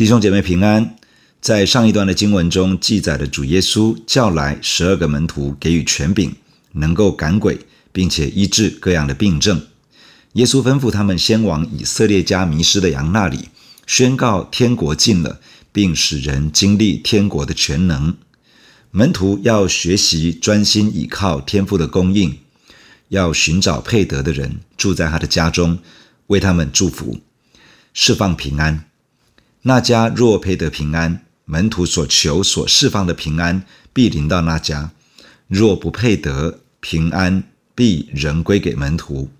弟兄姐妹平安。在上一段的经文中记载了主耶稣叫来十二个门徒，给予权柄，能够赶鬼，并且医治各样的病症。耶稣吩咐他们先往以色列家迷失的羊那里，宣告天国近了，并使人经历天国的全能。门徒要学习专心倚靠天父的供应，要寻找配得的人住在他的家中，为他们祝福，释放平安。那家若配得平安，门徒所求所释放的平安必临到那家；若不配得平安，必仍归给门徒。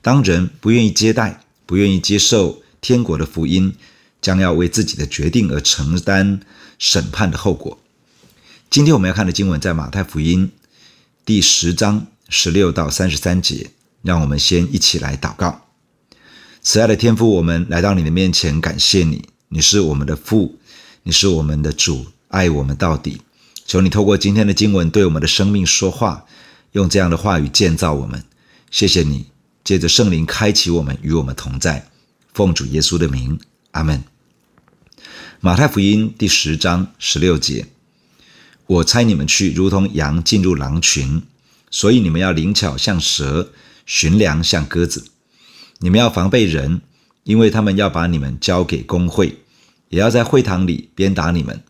当人不愿意接待、不愿意接受天国的福音，将要为自己的决定而承担审判的后果。今天我们要看的经文在马太福音第十章十六到三十三节。让我们先一起来祷告。慈爱的天父，我们来到你的面前，感谢你。你是我们的父，你是我们的主，爱我们到底。求你透过今天的经文对我们的生命说话，用这样的话语建造我们。谢谢你，借着圣灵开启我们，与我们同在。奉主耶稣的名，阿门。马太福音第十章十六节：我猜你们去，如同羊进入狼群，所以你们要灵巧像蛇，寻良像鸽子。你们要防备人。因为他们要把你们交给公会，也要在会堂里鞭打你们，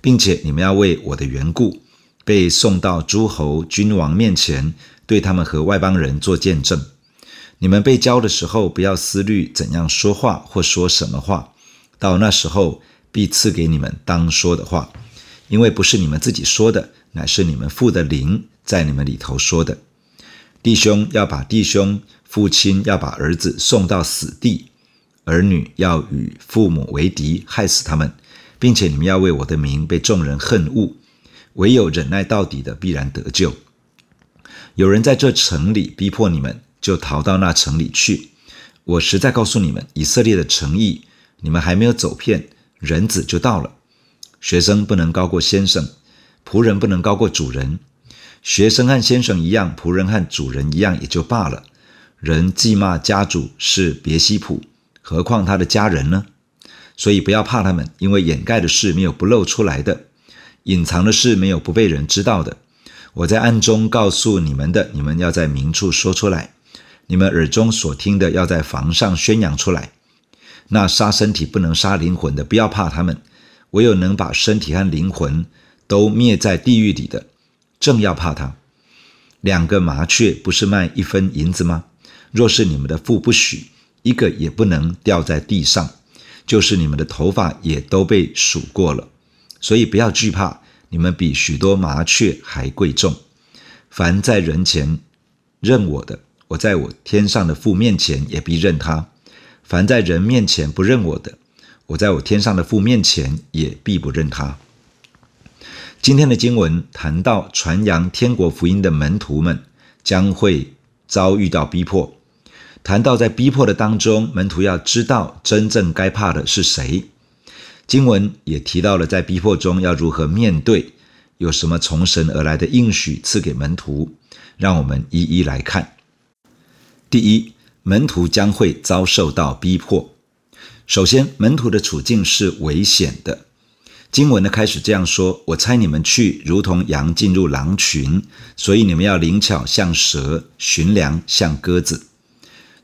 并且你们要为我的缘故被送到诸侯君王面前，对他们和外邦人做见证。你们被交的时候，不要思虑怎样说话或说什么话，到那时候必赐给你们当说的话，因为不是你们自己说的，乃是你们父的灵在你们里头说的。弟兄要把弟兄，父亲要把儿子送到死地。儿女要与父母为敌，害死他们，并且你们要为我的名被众人恨恶。唯有忍耐到底的，必然得救。有人在这城里逼迫你们，就逃到那城里去。我实在告诉你们，以色列的诚意，你们还没有走遍，人子就到了。学生不能高过先生，仆人不能高过主人。学生和先生一样，仆人和主人一样，也就罢了。人既骂家主是别西卜。何况他的家人呢？所以不要怕他们，因为掩盖的事没有不露出来的，隐藏的事没有不被人知道的。我在暗中告诉你们的，你们要在明处说出来；你们耳中所听的，要在房上宣扬出来。那杀身体不能杀灵魂的，不要怕他们；唯有能把身体和灵魂都灭在地狱里的，正要怕他。两个麻雀不是卖一分银子吗？若是你们的父不许。一个也不能掉在地上，就是你们的头发也都被数过了，所以不要惧怕，你们比许多麻雀还贵重。凡在人前认我的，我在我天上的父面前也必认他；凡在人面前不认我的，我在我天上的父面前也必不认他。今天的经文谈到传扬天国福音的门徒们将会遭遇到逼迫。谈到在逼迫的当中，门徒要知道真正该怕的是谁。经文也提到了在逼迫中要如何面对，有什么从神而来的应许赐给门徒。让我们一一来看。第一，门徒将会遭受到逼迫。首先，门徒的处境是危险的。经文的开始这样说：“我猜你们去，如同羊进入狼群，所以你们要灵巧像蛇，寻良像鸽子。”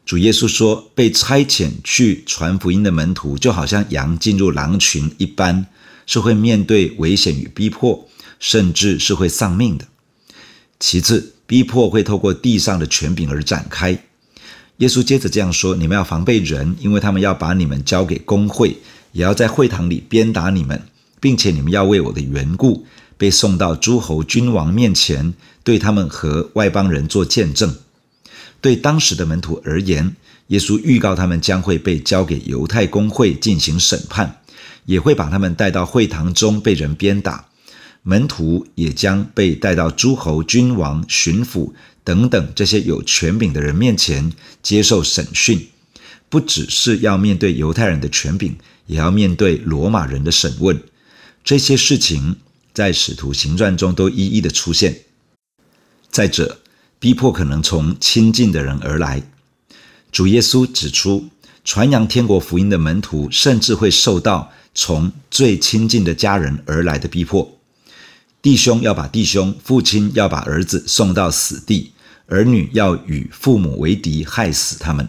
主耶稣说：“被差遣去传福音的门徒，就好像羊进入狼群一般，是会面对危险与逼迫，甚至是会丧命的。其次，逼迫会透过地上的权柄而展开。耶稣接着这样说：‘你们要防备人，因为他们要把你们交给公会，也要在会堂里鞭打你们，并且你们要为我的缘故被送到诸侯君王面前，对他们和外邦人做见证。’”对当时的门徒而言，耶稣预告他们将会被交给犹太公会进行审判，也会把他们带到会堂中被人鞭打。门徒也将被带到诸侯、君王、巡抚等等这些有权柄的人面前接受审讯，不只是要面对犹太人的权柄，也要面对罗马人的审问。这些事情在使徒行传中都一一的出现。再者，逼迫可能从亲近的人而来。主耶稣指出，传扬天国福音的门徒，甚至会受到从最亲近的家人而来的逼迫。弟兄要把弟兄，父亲要把儿子送到死地，儿女要与父母为敌，害死他们。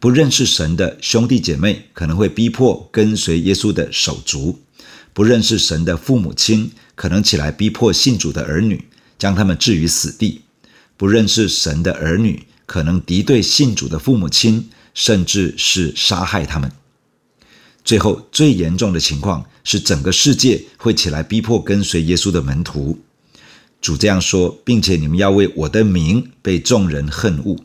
不认识神的兄弟姐妹可能会逼迫跟随耶稣的手足；不认识神的父母亲可能起来逼迫信主的儿女，将他们置于死地；不认识神的儿女可能敌对信主的父母亲，甚至是杀害他们。最后，最严重的情况是，整个世界会起来逼迫跟随耶稣的门徒。主这样说，并且你们要为我的名被众人恨恶。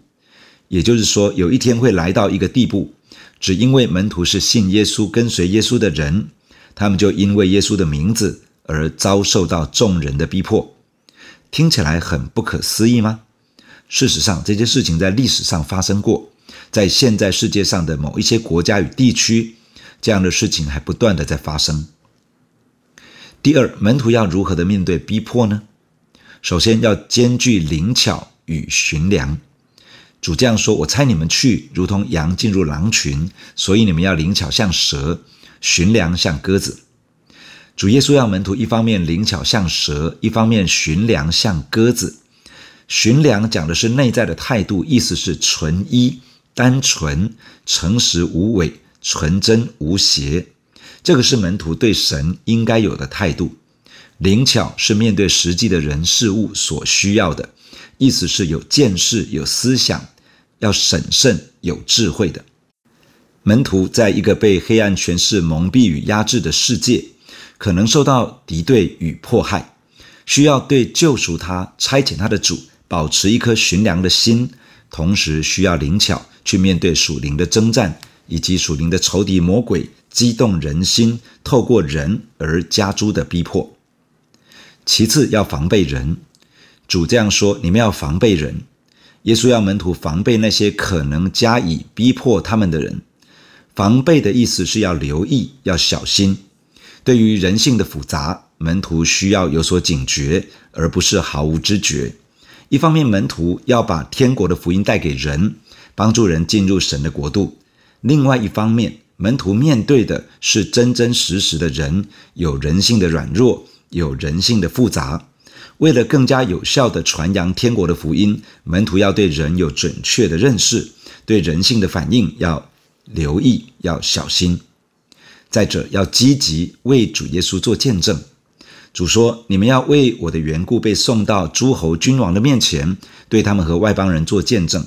也就是说，有一天会来到一个地步，只因为门徒是信耶稣、跟随耶稣的人，他们就因为耶稣的名字而遭受到众人的逼迫。听起来很不可思议吗？事实上，这些事情在历史上发生过，在现在世界上的某一些国家与地区。这样的事情还不断的在发生。第二，门徒要如何的面对逼迫呢？首先要兼具灵巧与驯良。主这样说：“我猜你们去，如同羊进入狼群，所以你们要灵巧像蛇，驯良像鸽子。”主耶稣要门徒一方面灵巧像蛇，一方面驯良像鸽子。驯良讲的是内在的态度，意思是纯一、单纯、诚实无伪。纯真无邪，这个是门徒对神应该有的态度。灵巧是面对实际的人事物所需要的，意思是有见识、有思想，要审慎、有智慧的。门徒在一个被黑暗权势蒙蔽与压制的世界，可能受到敌对与迫害，需要对救赎他、差遣他的主保持一颗寻良的心，同时需要灵巧去面对属灵的征战。以及属灵的仇敌魔鬼激动人心，透过人而加诸的逼迫。其次要防备人，主这样说：你们要防备人。耶稣要门徒防备那些可能加以逼迫他们的人。防备的意思是要留意，要小心。对于人性的复杂，门徒需要有所警觉，而不是毫无知觉。一方面，门徒要把天国的福音带给人，帮助人进入神的国度。另外一方面，门徒面对的是真真实实的人，有人性的软弱，有人性的复杂。为了更加有效地传扬天国的福音，门徒要对人有准确的认识，对人性的反应要留意，要小心。再者，要积极为主耶稣做见证。主说：“你们要为我的缘故被送到诸侯君王的面前，对他们和外邦人做见证。”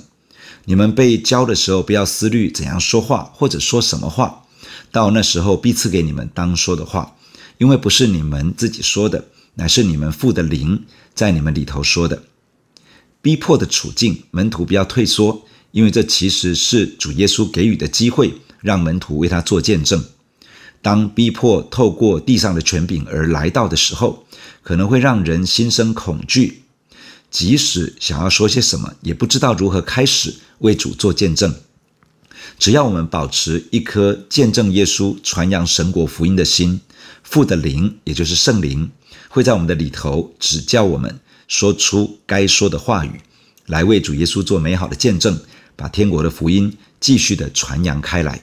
你们被交的时候，不要思虑怎样说话或者说什么话，到那时候必赐给你们当说的话，因为不是你们自己说的，乃是你们父的灵在你们里头说的。逼迫的处境，门徒不要退缩，因为这其实是主耶稣给予的机会，让门徒为他做见证。当逼迫透过地上的权柄而来到的时候，可能会让人心生恐惧。即使想要说些什么，也不知道如何开始为主做见证。只要我们保持一颗见证耶稣、传扬神国福音的心，父的灵，也就是圣灵，会在我们的里头指教我们说出该说的话语，来为主耶稣做美好的见证，把天国的福音继续的传扬开来。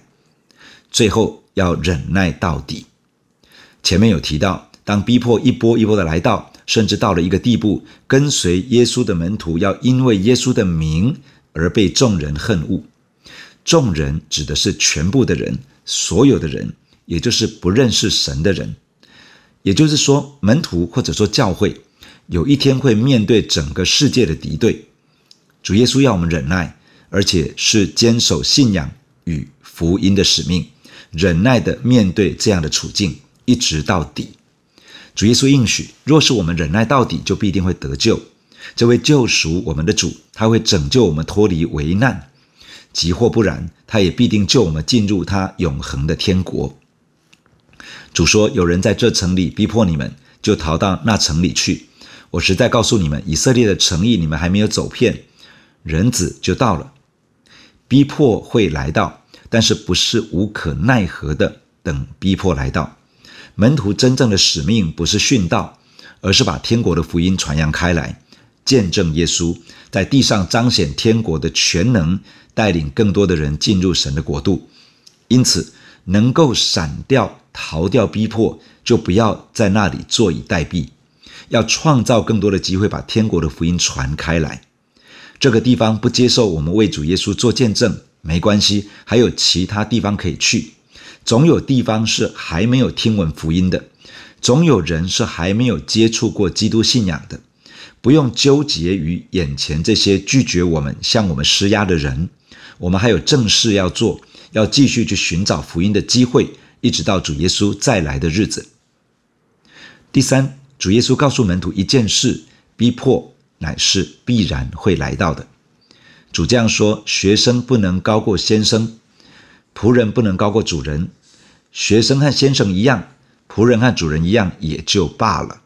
最后要忍耐到底。前面有提到，当逼迫一波一波的来到。甚至到了一个地步，跟随耶稣的门徒要因为耶稣的名而被众人恨恶。众人指的是全部的人，所有的人，也就是不认识神的人。也就是说，门徒或者说教会，有一天会面对整个世界的敌对。主耶稣要我们忍耐，而且是坚守信仰与福音的使命，忍耐的面对这样的处境，一直到底。主耶稣应许，若是我们忍耐到底，就必定会得救。这位救赎我们的主，他会拯救我们脱离危难；即或不然，他也必定救我们进入他永恒的天国。主说：“有人在这城里逼迫你们，就逃到那城里去。我实在告诉你们，以色列的城邑你们还没有走遍，人子就到了。逼迫会来到，但是不是无可奈何的等逼迫来到。”门徒真正的使命不是殉道，而是把天国的福音传扬开来，见证耶稣，在地上彰显天国的全能，带领更多的人进入神的国度。因此，能够闪掉、逃掉逼迫，就不要在那里坐以待毙，要创造更多的机会，把天国的福音传开来。这个地方不接受我们为主耶稣做见证，没关系，还有其他地方可以去。总有地方是还没有听闻福音的，总有人是还没有接触过基督信仰的。不用纠结于眼前这些拒绝我们、向我们施压的人，我们还有正事要做。要继续去寻找福音的机会，一直到主耶稣再来的日子。第三，主耶稣告诉门徒一件事：逼迫乃是必然会来到的。主这样说：学生不能高过先生，仆人不能高过主人。学生和先生一样，仆人和主人一样，也就罢了。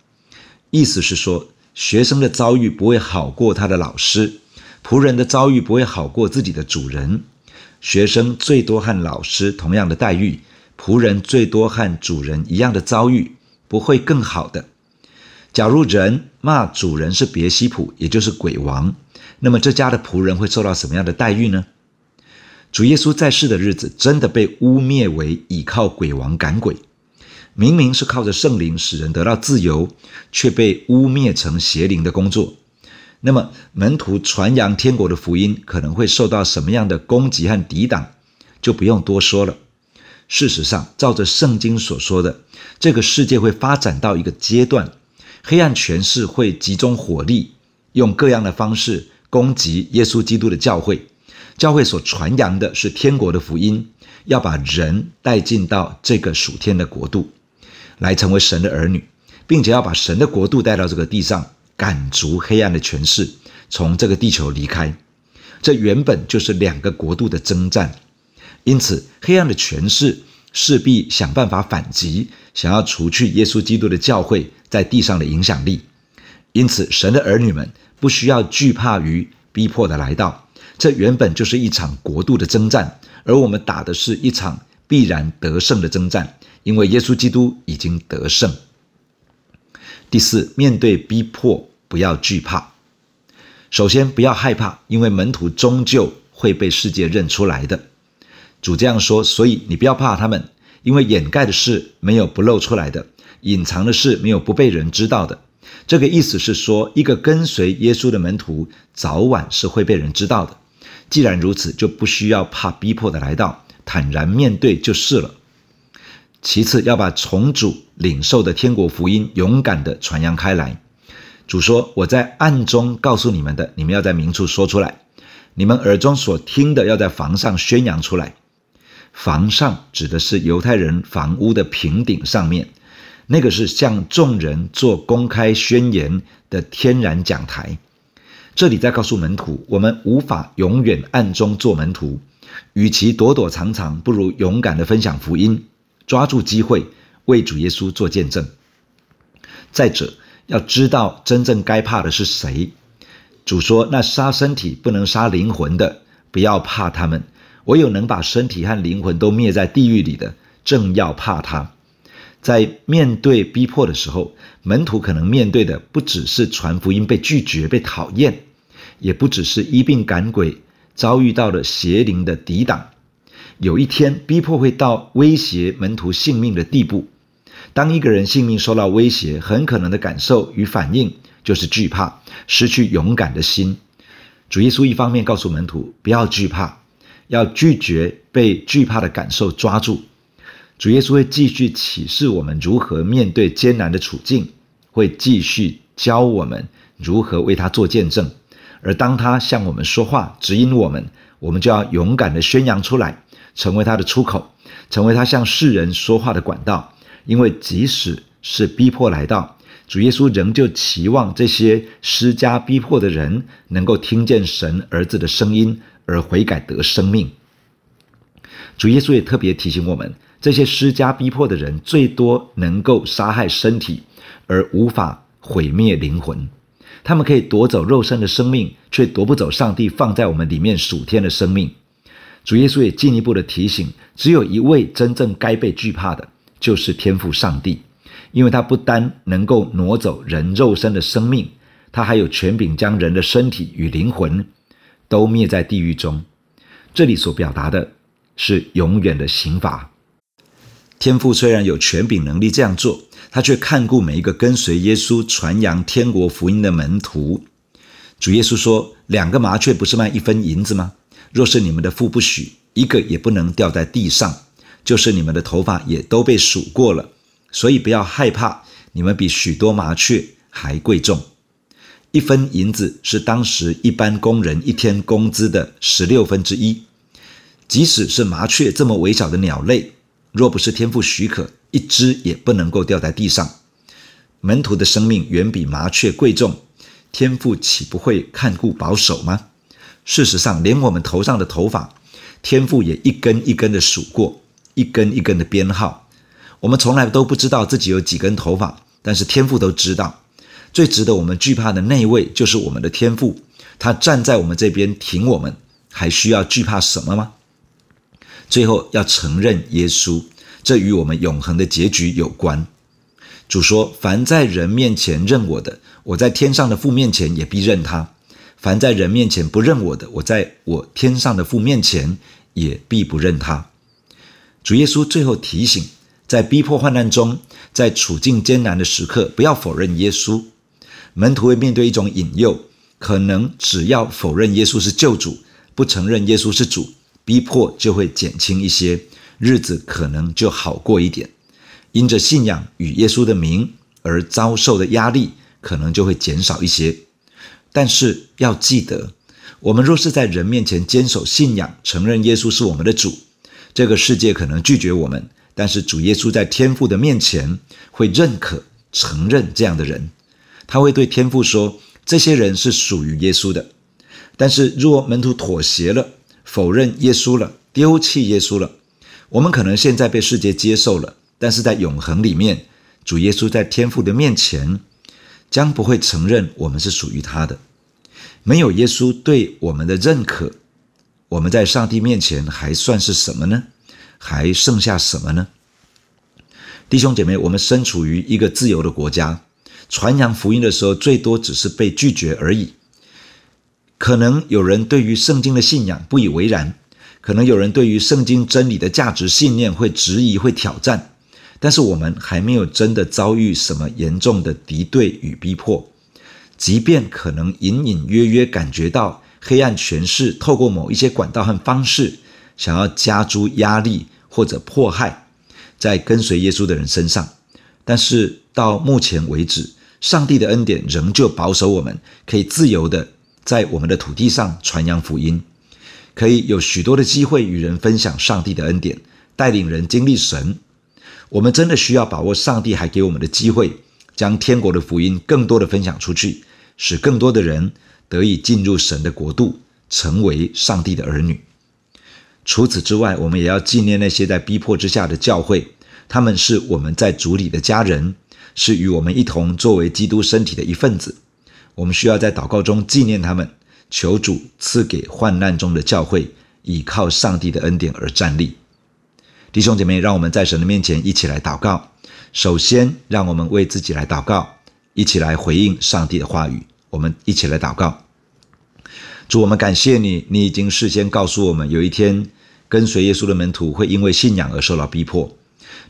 意思是说，学生的遭遇不会好过他的老师，仆人的遭遇不会好过自己的主人。学生最多和老师同样的待遇，仆人最多和主人一样的遭遇，不会更好的。假如人骂主人是别西卜，也就是鬼王，那么这家的仆人会受到什么样的待遇呢？主耶稣在世的日子，真的被污蔑为倚靠鬼王赶鬼，明明是靠着圣灵使人得到自由，却被污蔑成邪灵的工作。那么，门徒传扬天国的福音可能会受到什么样的攻击和抵挡，就不用多说了。事实上，照着圣经所说的，这个世界会发展到一个阶段，黑暗权势会集中火力，用各样的方式攻击耶稣基督的教会。教会所传扬的是天国的福音，要把人带进到这个属天的国度，来成为神的儿女，并且要把神的国度带到这个地上。赶逐黑暗的权势，从这个地球离开。这原本就是两个国度的征战，因此黑暗的权势势必想办法反击，想要除去耶稣基督的教会在地上的影响力。因此，神的儿女们不需要惧怕于逼迫的来到。这原本就是一场国度的征战，而我们打的是一场必然得胜的征战，因为耶稣基督已经得胜。第四，面对逼迫，不要惧怕。首先，不要害怕，因为门徒终究会被世界认出来的。主这样说，所以你不要怕他们，因为掩盖的事没有不露出来的，隐藏的事没有不被人知道的。这个意思是说，一个跟随耶稣的门徒，早晚是会被人知道的。既然如此，就不需要怕逼迫的来到，坦然面对就是了。其次，要把从主领受的天国福音勇敢地传扬开来。主说：“我在暗中告诉你们的，你们要在明处说出来；你们耳中所听的，要在房上宣扬出来。房上指的是犹太人房屋的平顶上面，那个是向众人做公开宣言的天然讲台。这里在告诉门徒，我们无法永远暗中做门徒，与其躲躲藏藏，不如勇敢地分享福音。”抓住机会为主耶稣做见证。再者，要知道真正该怕的是谁。主说：“那杀身体不能杀灵魂的，不要怕他们；唯有能把身体和灵魂都灭在地狱里的，正要怕他。”在面对逼迫的时候，门徒可能面对的不只是传福音被拒绝、被讨厌，也不只是一病赶鬼遭遇到了邪灵的抵挡。有一天，逼迫会到威胁门徒性命的地步。当一个人性命受到威胁，很可能的感受与反应就是惧怕，失去勇敢的心。主耶稣一方面告诉门徒不要惧怕，要拒绝被惧怕的感受抓住。主耶稣会继续启示我们如何面对艰难的处境，会继续教我们如何为他做见证。而当他向我们说话，指引我们，我们就要勇敢的宣扬出来。成为他的出口，成为他向世人说话的管道。因为即使是逼迫来到，主耶稣仍旧期望这些施加逼迫的人能够听见神儿子的声音而悔改得生命。主耶稣也特别提醒我们，这些施加逼迫的人最多能够杀害身体，而无法毁灭灵魂。他们可以夺走肉身的生命，却夺不走上帝放在我们里面属天的生命。主耶稣也进一步的提醒，只有一位真正该被惧怕的，就是天父上帝，因为他不单能够挪走人肉身的生命，他还有权柄将人的身体与灵魂都灭在地狱中。这里所表达的是永远的刑罚。天父虽然有权柄能力这样做，他却看顾每一个跟随耶稣传扬天国福音的门徒。主耶稣说：“两个麻雀不是卖一分银子吗？若是你们的父不许，一个也不能掉在地上。就是你们的头发也都被数过了，所以不要害怕，你们比许多麻雀还贵重。一分银子是当时一般工人一天工资的十六分之一。即使是麻雀这么微小的鸟类。”若不是天父许可，一只也不能够掉在地上。门徒的生命远比麻雀贵重，天父岂不会看顾保守吗？事实上，连我们头上的头发，天父也一根一根的数过，一根一根的编号。我们从来都不知道自己有几根头发，但是天父都知道。最值得我们惧怕的那一位，就是我们的天父，他站在我们这边挺我们，还需要惧怕什么吗？最后要承认耶稣，这与我们永恒的结局有关。主说：“凡在人面前认我的，我在天上的父面前也必认他；凡在人面前不认我的，我在我天上的父面前也必不认他。”主耶稣最后提醒，在逼迫患难中，在处境艰难的时刻，不要否认耶稣。门徒会面对一种引诱，可能只要否认耶稣是救主，不承认耶稣是主。逼迫就会减轻一些，日子可能就好过一点。因着信仰与耶稣的名而遭受的压力，可能就会减少一些。但是要记得，我们若是在人面前坚守信仰，承认耶稣是我们的主，这个世界可能拒绝我们，但是主耶稣在天父的面前会认可、承认这样的人。他会对天父说：“这些人是属于耶稣的。”但是若门徒妥协了，否认耶稣了，丢弃耶稣了。我们可能现在被世界接受了，但是在永恒里面，主耶稣在天父的面前将不会承认我们是属于他的。没有耶稣对我们的认可，我们在上帝面前还算是什么呢？还剩下什么呢？弟兄姐妹，我们身处于一个自由的国家，传扬福音的时候，最多只是被拒绝而已。可能有人对于圣经的信仰不以为然，可能有人对于圣经真理的价值信念会质疑、会挑战，但是我们还没有真的遭遇什么严重的敌对与逼迫，即便可能隐隐约约感觉到黑暗权势透过某一些管道和方式，想要加诸压力或者迫害在跟随耶稣的人身上，但是到目前为止，上帝的恩典仍旧保守我们，可以自由的。在我们的土地上传扬福音，可以有许多的机会与人分享上帝的恩典，带领人经历神。我们真的需要把握上帝还给我们的机会，将天国的福音更多的分享出去，使更多的人得以进入神的国度，成为上帝的儿女。除此之外，我们也要纪念那些在逼迫之下的教会，他们是我们在主里的家人，是与我们一同作为基督身体的一份子。我们需要在祷告中纪念他们，求主赐给患难中的教会，倚靠上帝的恩典而站立。弟兄姐妹，让我们在神的面前一起来祷告。首先，让我们为自己来祷告，一起来回应上帝的话语。我们一起来祷告。主，我们感谢你，你已经事先告诉我们，有一天跟随耶稣的门徒会因为信仰而受到逼迫。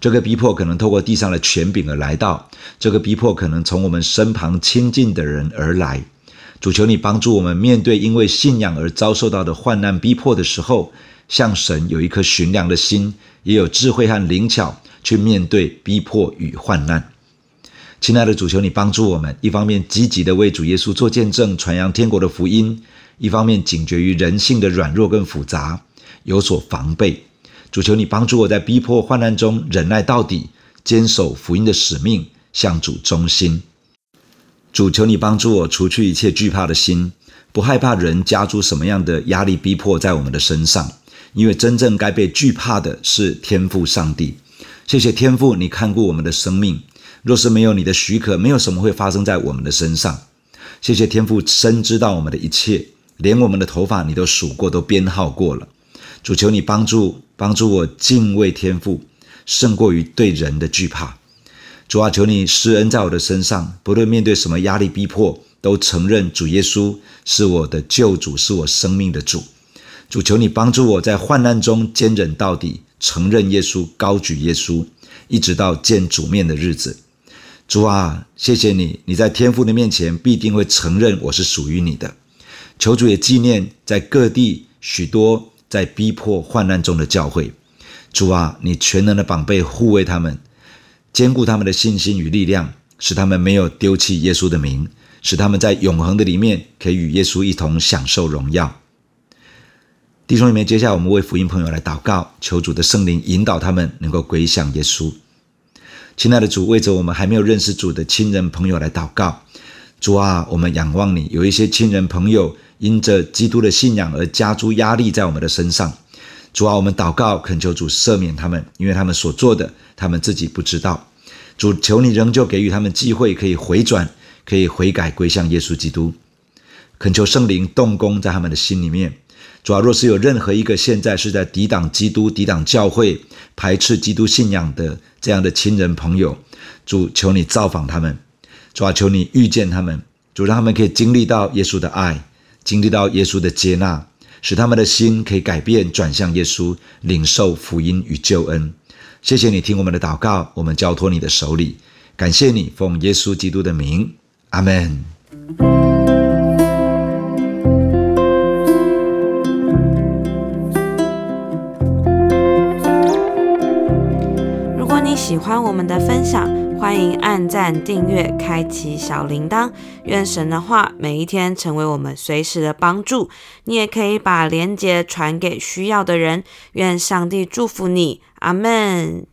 这个逼迫可能透过地上的权柄而来到，这个逼迫可能从我们身旁亲近的人而来。主求你帮助我们面对因为信仰而遭受到的患难逼迫的时候，向神有一颗寻良的心，也有智慧和灵巧去面对逼迫与患难。亲爱的主，求你帮助我们，一方面积极地为主耶稣做见证，传扬天国的福音；一方面警觉于人性的软弱跟复杂，有所防备。主求你帮助我在逼迫患难中忍耐到底，坚守福音的使命，向主忠心。主求你帮助我除去一切惧怕的心，不害怕人加诸什么样的压力逼迫在我们的身上，因为真正该被惧怕的是天父上帝。谢谢天父，你看顾我们的生命，若是没有你的许可，没有什么会发生在我们的身上。谢谢天父深知道我们的一切，连我们的头发你都数过，都编号过了。主求你帮助帮助我敬畏天父，胜过于对人的惧怕。主啊，求你施恩在我的身上，不论面对什么压力逼迫，都承认主耶稣是我的救主，是我生命的主。主，求你帮助我在患难中坚忍到底，承认耶稣，高举耶稣，一直到见主面的日子。主啊，谢谢你，你在天父的面前必定会承认我是属于你的。求主也纪念在各地许多在逼迫患难中的教会。主啊，你全能的膀臂护卫他们，坚固他们的信心与力量，使他们没有丢弃耶稣的名，使他们在永恒的里面可以与耶稣一同享受荣耀。弟兄姊妹，接下来我们为福音朋友来祷告，求主的圣灵引导他们能够归向耶稣。亲爱的主，为着我们还没有认识主的亲人朋友来祷告。主啊，我们仰望你，有一些亲人朋友因着基督的信仰而加诸压力在我们的身上。主啊，我们祷告，恳求主赦免他们，因为他们所做的，他们自己不知道。主，求你仍旧给予他们机会，可以回转，可以悔改，归向耶稣基督。恳求圣灵动工在他们的心里面。主啊，若是有任何一个现在是在抵挡基督、抵挡教会、排斥基督信仰的这样的亲人朋友，主，求你造访他们。主啊，求你遇见他们，主，让他们可以经历到耶稣的爱，经历到耶稣的接纳。使他们的心可以改变，转向耶稣，领受福音与救恩。谢谢你听我们的祷告，我们交托你的手里。感谢你，奉耶稣基督的名，阿门。如果你喜欢我们的分享，欢迎按赞、订阅、开启小铃铛。愿神的话每一天成为我们随时的帮助。你也可以把连接传给需要的人。愿上帝祝福你，阿门。